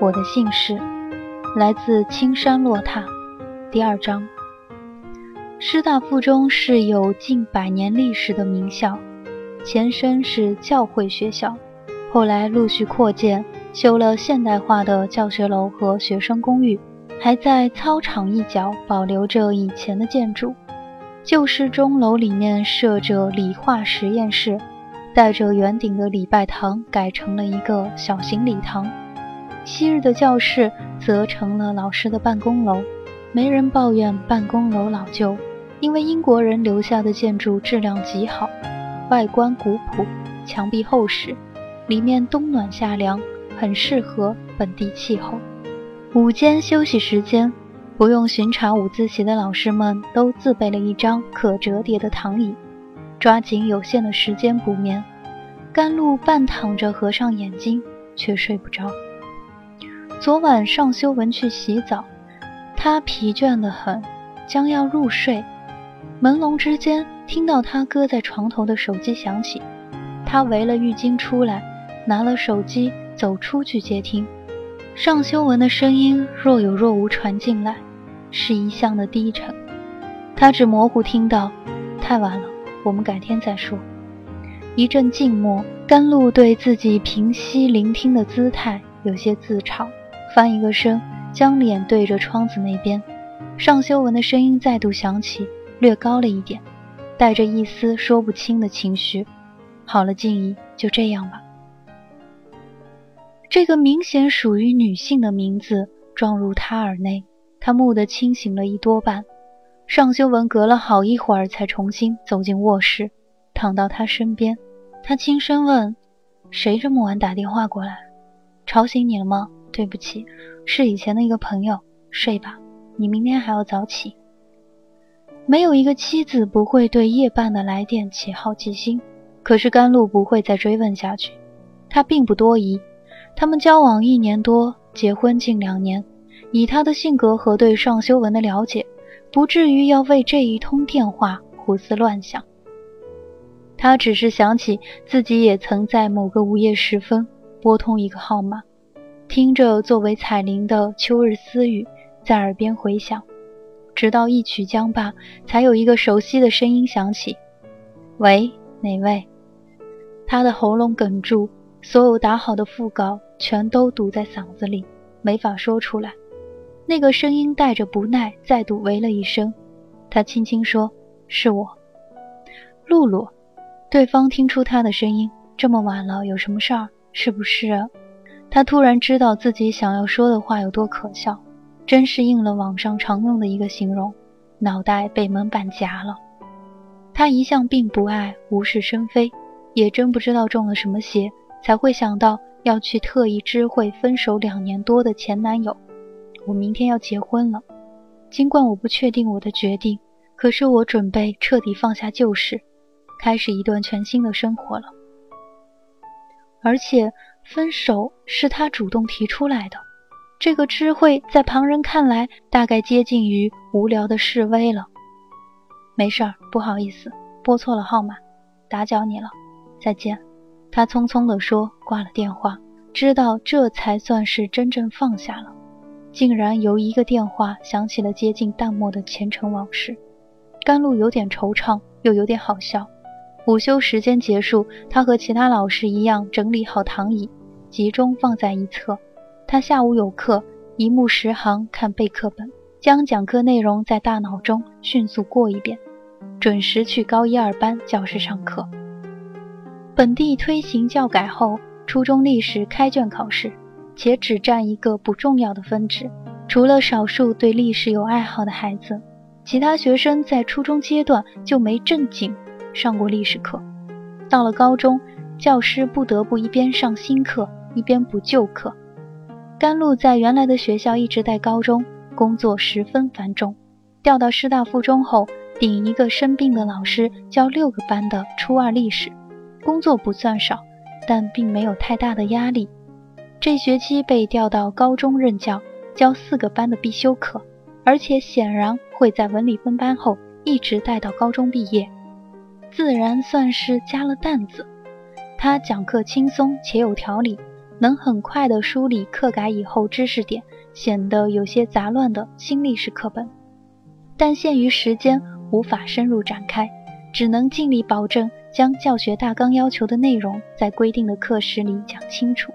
我的姓氏，来自青山落塔。第二章，师大附中是有近百年历史的名校，前身是教会学校，后来陆续扩建。修了现代化的教学楼和学生公寓，还在操场一角保留着以前的建筑。旧式钟楼里面设着理化实验室，带着圆顶的礼拜堂改成了一个小型礼堂。昔日的教室则成了老师的办公楼。没人抱怨办公楼老旧，因为英国人留下的建筑质量极好，外观古朴，墙壁厚实，里面冬暖夏凉。很适合本地气候。午间休息时间，不用巡查午自习的老师们都自备了一张可折叠的躺椅，抓紧有限的时间补眠。甘露半躺着，合上眼睛，却睡不着。昨晚尚修文去洗澡，他疲倦得很，将要入睡。朦胧之间，听到他搁在床头的手机响起，他围了浴巾出来，拿了手机。走出去接听，尚修文的声音若有若无传进来，是一向的低沉。他只模糊听到：“太晚了，我们改天再说。”一阵静默，甘露对自己平息聆听的姿态有些自嘲，翻一个身，将脸对着窗子那边。尚修文的声音再度响起，略高了一点，带着一丝说不清的情绪。好了，静怡，就这样吧。这个明显属于女性的名字撞入他耳内，他蓦地清醒了一多半。尚修文隔了好一会儿才重新走进卧室，躺到他身边。他轻声问：“谁这么晚打电话过来？吵醒你了吗？对不起，是以前的一个朋友。睡吧，你明天还要早起。”没有一个妻子不会对夜半的来电起好奇心，可是甘露不会再追问下去。他并不多疑。他们交往一年多，结婚近两年。以他的性格和对尚修文的了解，不至于要为这一通电话胡思乱想。他只是想起自己也曾在某个午夜时分拨通一个号码，听着作为彩铃的秋日私语在耳边回响，直到一曲将罢，才有一个熟悉的声音响起：“喂，哪位？”他的喉咙哽住，所有打好的副稿。全都堵在嗓子里，没法说出来。那个声音带着不耐，再度喂了一声。他轻轻说：“是我，露露。”对方听出他的声音，这么晚了，有什么事儿？是不是？他突然知道自己想要说的话有多可笑，真是应了网上常用的一个形容：脑袋被门板夹了。他一向并不爱无事生非，也真不知道中了什么邪，才会想到。要去特意知会分手两年多的前男友，我明天要结婚了。尽管我不确定我的决定，可是我准备彻底放下旧事，开始一段全新的生活了。而且分手是他主动提出来的，这个知会在旁人看来大概接近于无聊的示威了。没事儿，不好意思，拨错了号码，打搅你了，再见。他匆匆地说，挂了电话，知道这才算是真正放下了。竟然由一个电话想起了接近淡漠的前尘往事，甘露有点惆怅，又有点好笑。午休时间结束，他和其他老师一样整理好躺椅，集中放在一侧。他下午有课，一目十行看备课本，将讲课内容在大脑中迅速过一遍，准时去高一二班教室上课。本地推行教改后，初中历史开卷考试，且只占一个不重要的分值。除了少数对历史有爱好的孩子，其他学生在初中阶段就没正经上过历史课。到了高中，教师不得不一边上新课，一边补旧课。甘露在原来的学校一直带高中，工作十分繁重。调到师大附中后，顶一个生病的老师教六个班的初二历史，工作不算少，但并没有太大的压力。这学期被调到高中任教，教四个班的必修课，而且显然会在文理分班后一直带到高中毕业。自然算是加了担子。他讲课轻松且有条理，能很快地梳理课改以后知识点显得有些杂乱的新历史课本。但限于时间，无法深入展开，只能尽力保证将教学大纲要求的内容在规定的课时里讲清楚。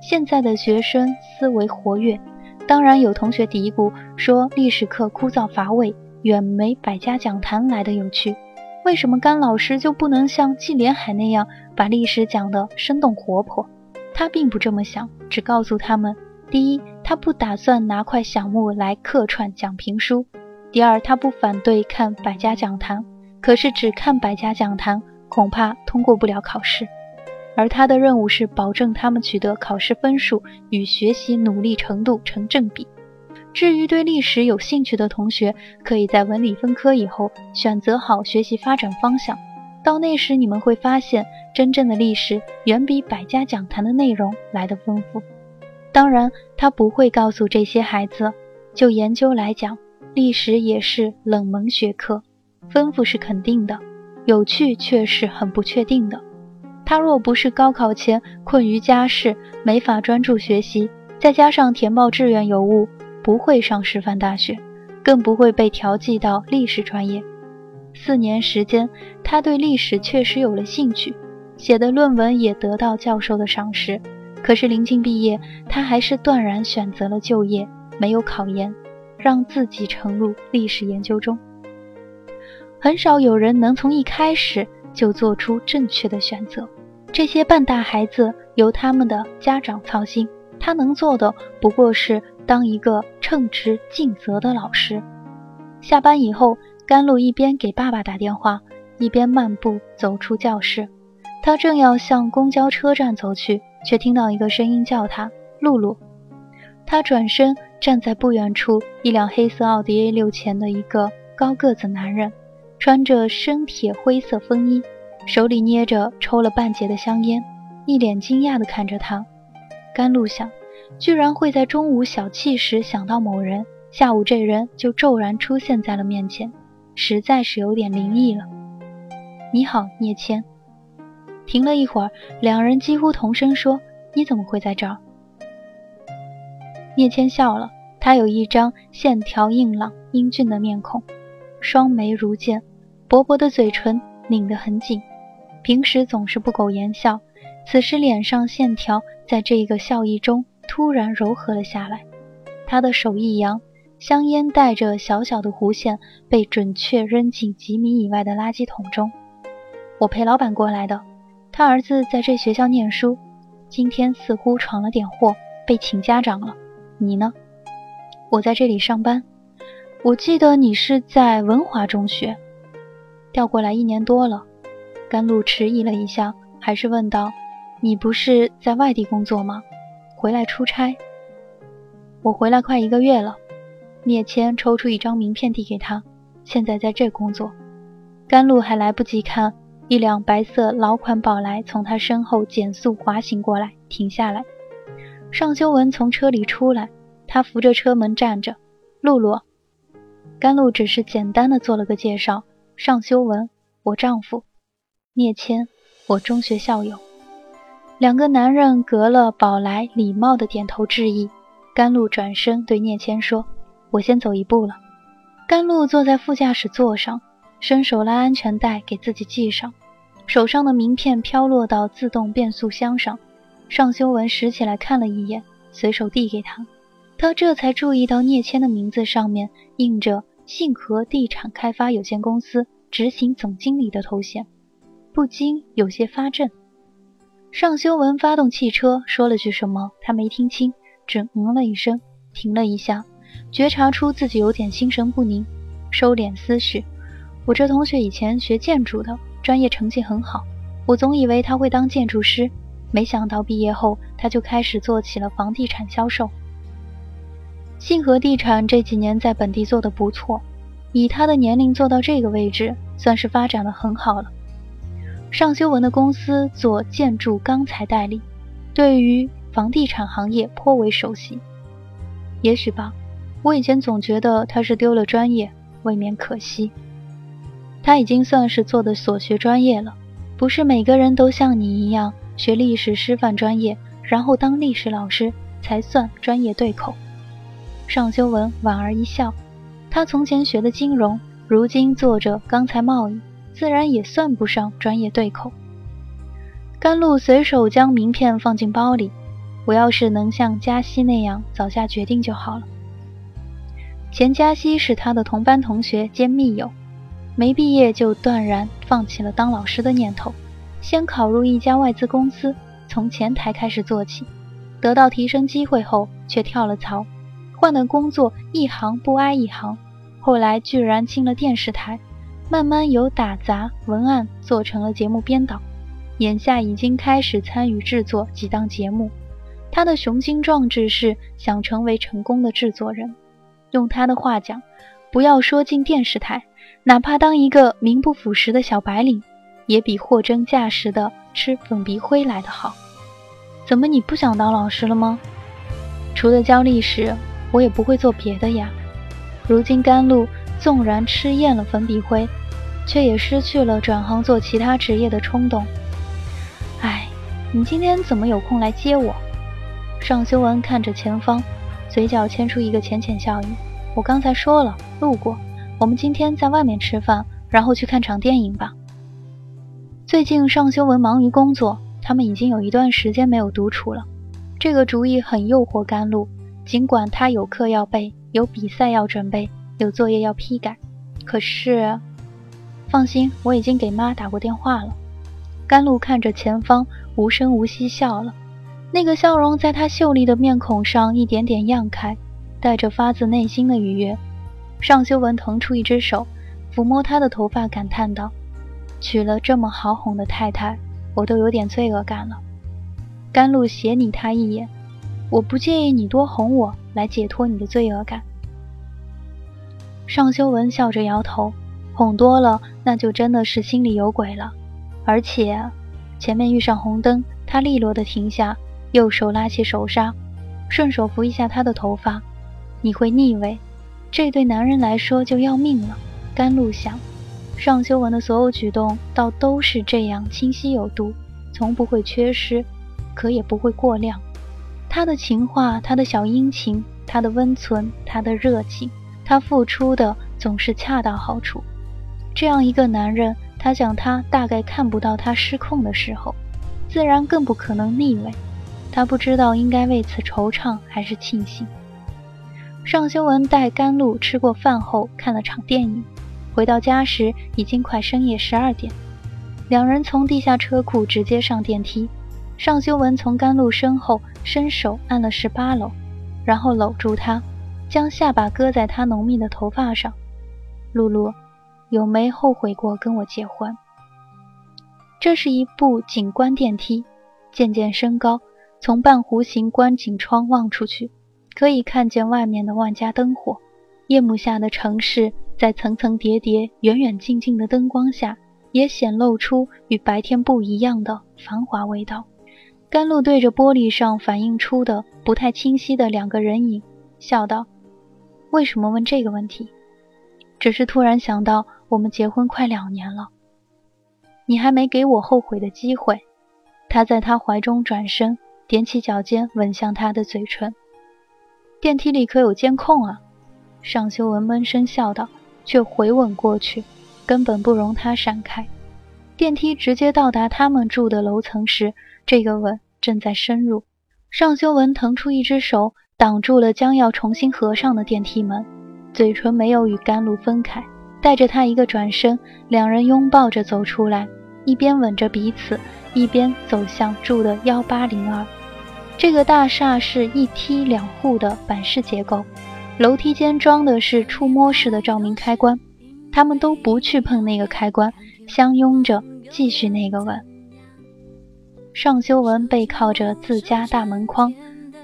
现在的学生思维活跃，当然有同学嘀咕说历史课枯燥乏味，远没百家讲坛来的有趣。为什么甘老师就不能像纪连海那样把历史讲得生动活泼？他并不这么想，只告诉他们：第一，他不打算拿块响木来客串讲评书；第二，他不反对看百家讲坛，可是只看百家讲坛恐怕通过不了考试。而他的任务是保证他们取得考试分数与学习努力程度成正比。至于对历史有兴趣的同学，可以在文理分科以后选择好学习发展方向。到那时，你们会发现，真正的历史远比百家讲坛的内容来得丰富。当然，他不会告诉这些孩子，就研究来讲，历史也是冷门学科，丰富是肯定的，有趣却是很不确定的。他若不是高考前困于家事，没法专注学习，再加上填报志愿有误。不会上师范大学，更不会被调剂到历史专业。四年时间，他对历史确实有了兴趣，写的论文也得到教授的赏识。可是临近毕业，他还是断然选择了就业，没有考研，让自己沉入历史研究中。很少有人能从一开始就做出正确的选择。这些半大孩子由他们的家长操心，他能做的不过是。当一个称职尽责的老师。下班以后，甘露一边给爸爸打电话，一边漫步走出教室。他正要向公交车站走去，却听到一个声音叫他：“露露。”他转身，站在不远处一辆黑色奥迪 A 六前的一个高个子男人，穿着深铁灰色风衣，手里捏着抽了半截的香烟，一脸惊讶地看着他。甘露想。居然会在中午小憩时想到某人，下午这人就骤然出现在了面前，实在是有点灵异了。你好，聂谦。停了一会儿，两人几乎同声说：“你怎么会在这儿？”聂谦笑了，他有一张线条硬朗、英俊的面孔，双眉如剑，薄薄的嘴唇拧得很紧，平时总是不苟言笑，此时脸上线条在这个笑意中。突然柔和了下来，他的手一扬，香烟带着小小的弧线被准确扔进几米以外的垃圾桶中。我陪老板过来的，他儿子在这学校念书，今天似乎闯了点祸，被请家长了。你呢？我在这里上班。我记得你是在文华中学，调过来一年多了。甘露迟疑了一下，还是问道：“你不是在外地工作吗？”回来出差，我回来快一个月了。聂谦抽出一张名片递给他，现在在这工作。甘露还来不及看，一辆白色老款宝来从他身后减速滑行过来，停下来。尚修文从车里出来，他扶着车门站着。露露，甘露只是简单的做了个介绍。尚修文，我丈夫。聂谦，我中学校友。两个男人隔了宝来，礼貌的点头致意。甘露转身对聂谦说：“我先走一步了。”甘露坐在副驾驶座上，伸手拉安全带给自己系上，手上的名片飘落到自动变速箱上。尚修文拾起来看了一眼，随手递给他。他这才注意到聂谦的名字上面印着“信和地产开发有限公司执行总经理”的头衔，不禁有些发怔。尚修文发动汽车，说了句什么，他没听清，只嗯了一声，停了一下，觉察出自己有点心神不宁，收敛思绪。我这同学以前学建筑的，专业成绩很好，我总以为他会当建筑师，没想到毕业后他就开始做起了房地产销售。信和地产这几年在本地做的不错，以他的年龄做到这个位置，算是发展的很好了。尚修文的公司做建筑钢材代理，对于房地产行业颇为熟悉。也许吧，我以前总觉得他是丢了专业，未免可惜。他已经算是做的所学专业了，不是每个人都像你一样学历史师范专业，然后当历史老师才算专业对口。尚修文莞尔一笑，他从前学的金融，如今做着钢材贸易，自然也算不上专业对口。甘露随手将名片放进包里，我要是能像加西那样早下决定就好了。钱嘉熙是他的同班同学兼密友，没毕业就断然放弃了当老师的念头，先考入一家外资公司，从前台开始做起，得到提升机会后却跳了槽。换的工作一行不挨一行，后来居然进了电视台，慢慢由打杂文案做成了节目编导，眼下已经开始参与制作几档节目。他的雄心壮志是想成为成功的制作人。用他的话讲，不要说进电视台，哪怕当一个名不副实的小白领，也比货真价实的吃粉笔灰来的好。怎么你不想当老师了吗？除了教历史。我也不会做别的呀。如今甘露纵然吃厌了粉笔灰，却也失去了转行做其他职业的冲动。哎，你今天怎么有空来接我？尚修文看着前方，嘴角牵出一个浅浅笑意。我刚才说了，路过。我们今天在外面吃饭，然后去看场电影吧。最近尚修文忙于工作，他们已经有一段时间没有独处了。这个主意很诱惑甘露。尽管他有课要背，有比赛要准备，有作业要批改，可是，放心，我已经给妈打过电话了。甘露看着前方，无声无息笑了，那个笑容在他秀丽的面孔上一点点漾开，带着发自内心的愉悦。尚修文腾出一只手，抚摸他的头发，感叹道：“娶了这么好哄的太太，我都有点罪恶感了。”甘露斜睨他一眼。我不介意你多哄我，来解脱你的罪恶感。尚修文笑着摇头，哄多了，那就真的是心里有鬼了。而且，前面遇上红灯，他利落的停下，右手拉起手刹，顺手扶一下他的头发。你会腻味，这对男人来说就要命了。甘露想，尚修文的所有举动倒都是这样清晰有度，从不会缺失，可也不会过量。他的情话，他的小殷勤，他的温存，他的热情，他付出的总是恰到好处。这样一个男人，他想他大概看不到他失控的时候，自然更不可能逆位。他不知道应该为此惆怅还是庆幸。尚修文带甘露吃过饭后，看了场电影，回到家时已经快深夜十二点。两人从地下车库直接上电梯。尚修文从甘露身后伸手按了十八楼，然后搂住她，将下巴搁在她浓密的头发上。露露，有没后悔过跟我结婚？这是一部景观电梯，渐渐升高，从半弧形观景窗望出去，可以看见外面的万家灯火。夜幕下的城市，在层层叠叠、远远近近的灯光下，也显露出与白天不一样的繁华味道。甘露对着玻璃上反映出的不太清晰的两个人影，笑道：“为什么问这个问题？只是突然想到，我们结婚快两年了，你还没给我后悔的机会。”他在他怀中转身，踮起脚尖吻向他的嘴唇。电梯里可有监控啊？尚修文闷声笑道，却回吻过去，根本不容他闪开。电梯直接到达他们住的楼层时。这个吻正在深入，尚修文腾出一只手，挡住了将要重新合上的电梯门，嘴唇没有与甘露分开，带着他一个转身，两人拥抱着走出来，一边吻着彼此，一边走向住的幺八零二。这个大厦是一梯两户的板式结构，楼梯间装的是触摸式的照明开关，他们都不去碰那个开关，相拥着继续那个吻。尚修文背靠着自家大门框。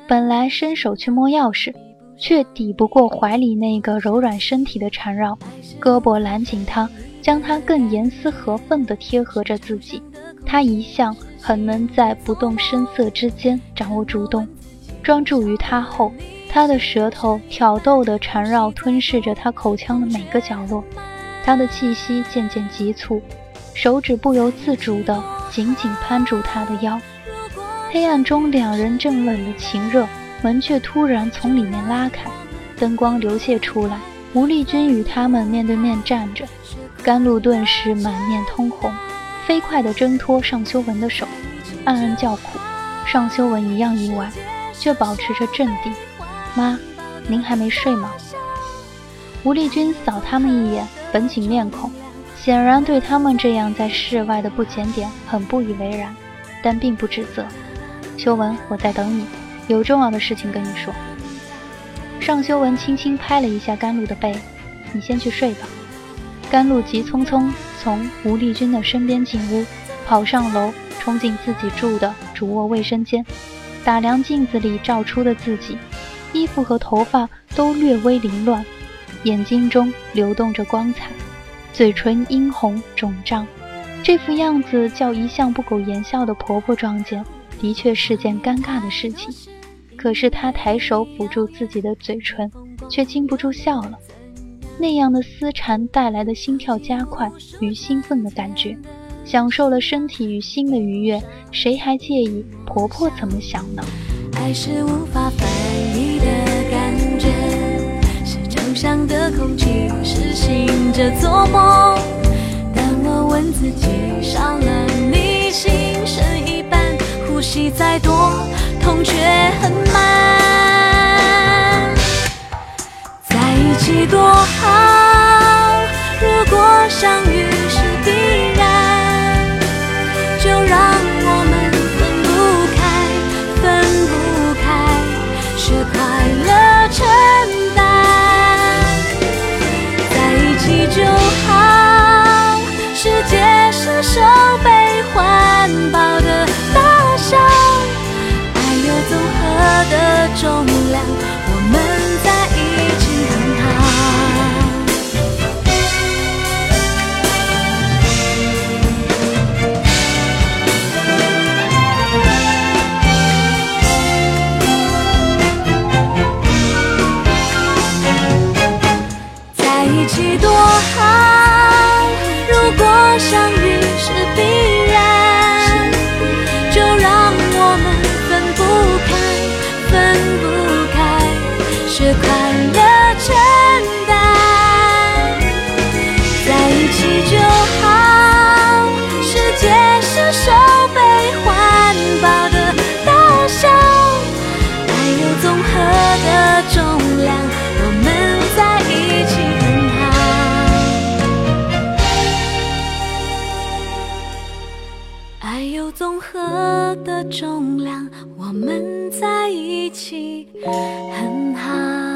本来伸手去摸钥匙，却抵不过怀里那个柔软身体的缠绕，胳膊揽紧他，将他更严丝合缝地贴合着自己。他一向很能在不动声色之间掌握主动，专注于他后，他的舌头挑逗地缠绕吞噬着他口腔的每个角落，他的气息渐渐急促，手指不由自主地紧紧攀住他的腰。黑暗中，两人正吻得情热，门却突然从里面拉开，灯光流泻出来。吴丽君与他们面对面站着，甘露顿时满面通红，飞快地挣脱尚修文的手，暗暗叫苦。尚修文一样意外，却保持着镇定。妈，您还没睡吗？吴丽君扫他们一眼，绷紧面孔，显然对他们这样在室外的不检点很不以为然，但并不指责。修文，我在等你，有重要的事情跟你说。尚修文轻轻拍了一下甘露的背，你先去睡吧。甘露急匆匆从吴丽君的身边进屋，跑上楼，冲进自己住的主卧卫生间，打量镜子里照出的自己，衣服和头发都略微凌乱，眼睛中流动着光彩，嘴唇殷红肿胀，这副样子叫一向不苟言笑的婆婆撞见。的确是件尴尬的事情，可是她抬手抚住自己的嘴唇，却禁不住笑了。那样的丝缠带来的心跳加快与兴奋的感觉，享受了身体与心的愉悦，谁还介意婆婆怎么想呢？爱是无法翻译的感觉，是抽象的空气，是醒着做梦。当我问自己，少了你心剩一半。呼吸再多，痛却很慢。起多好，如果相遇有综合的重量。我们在一起很好。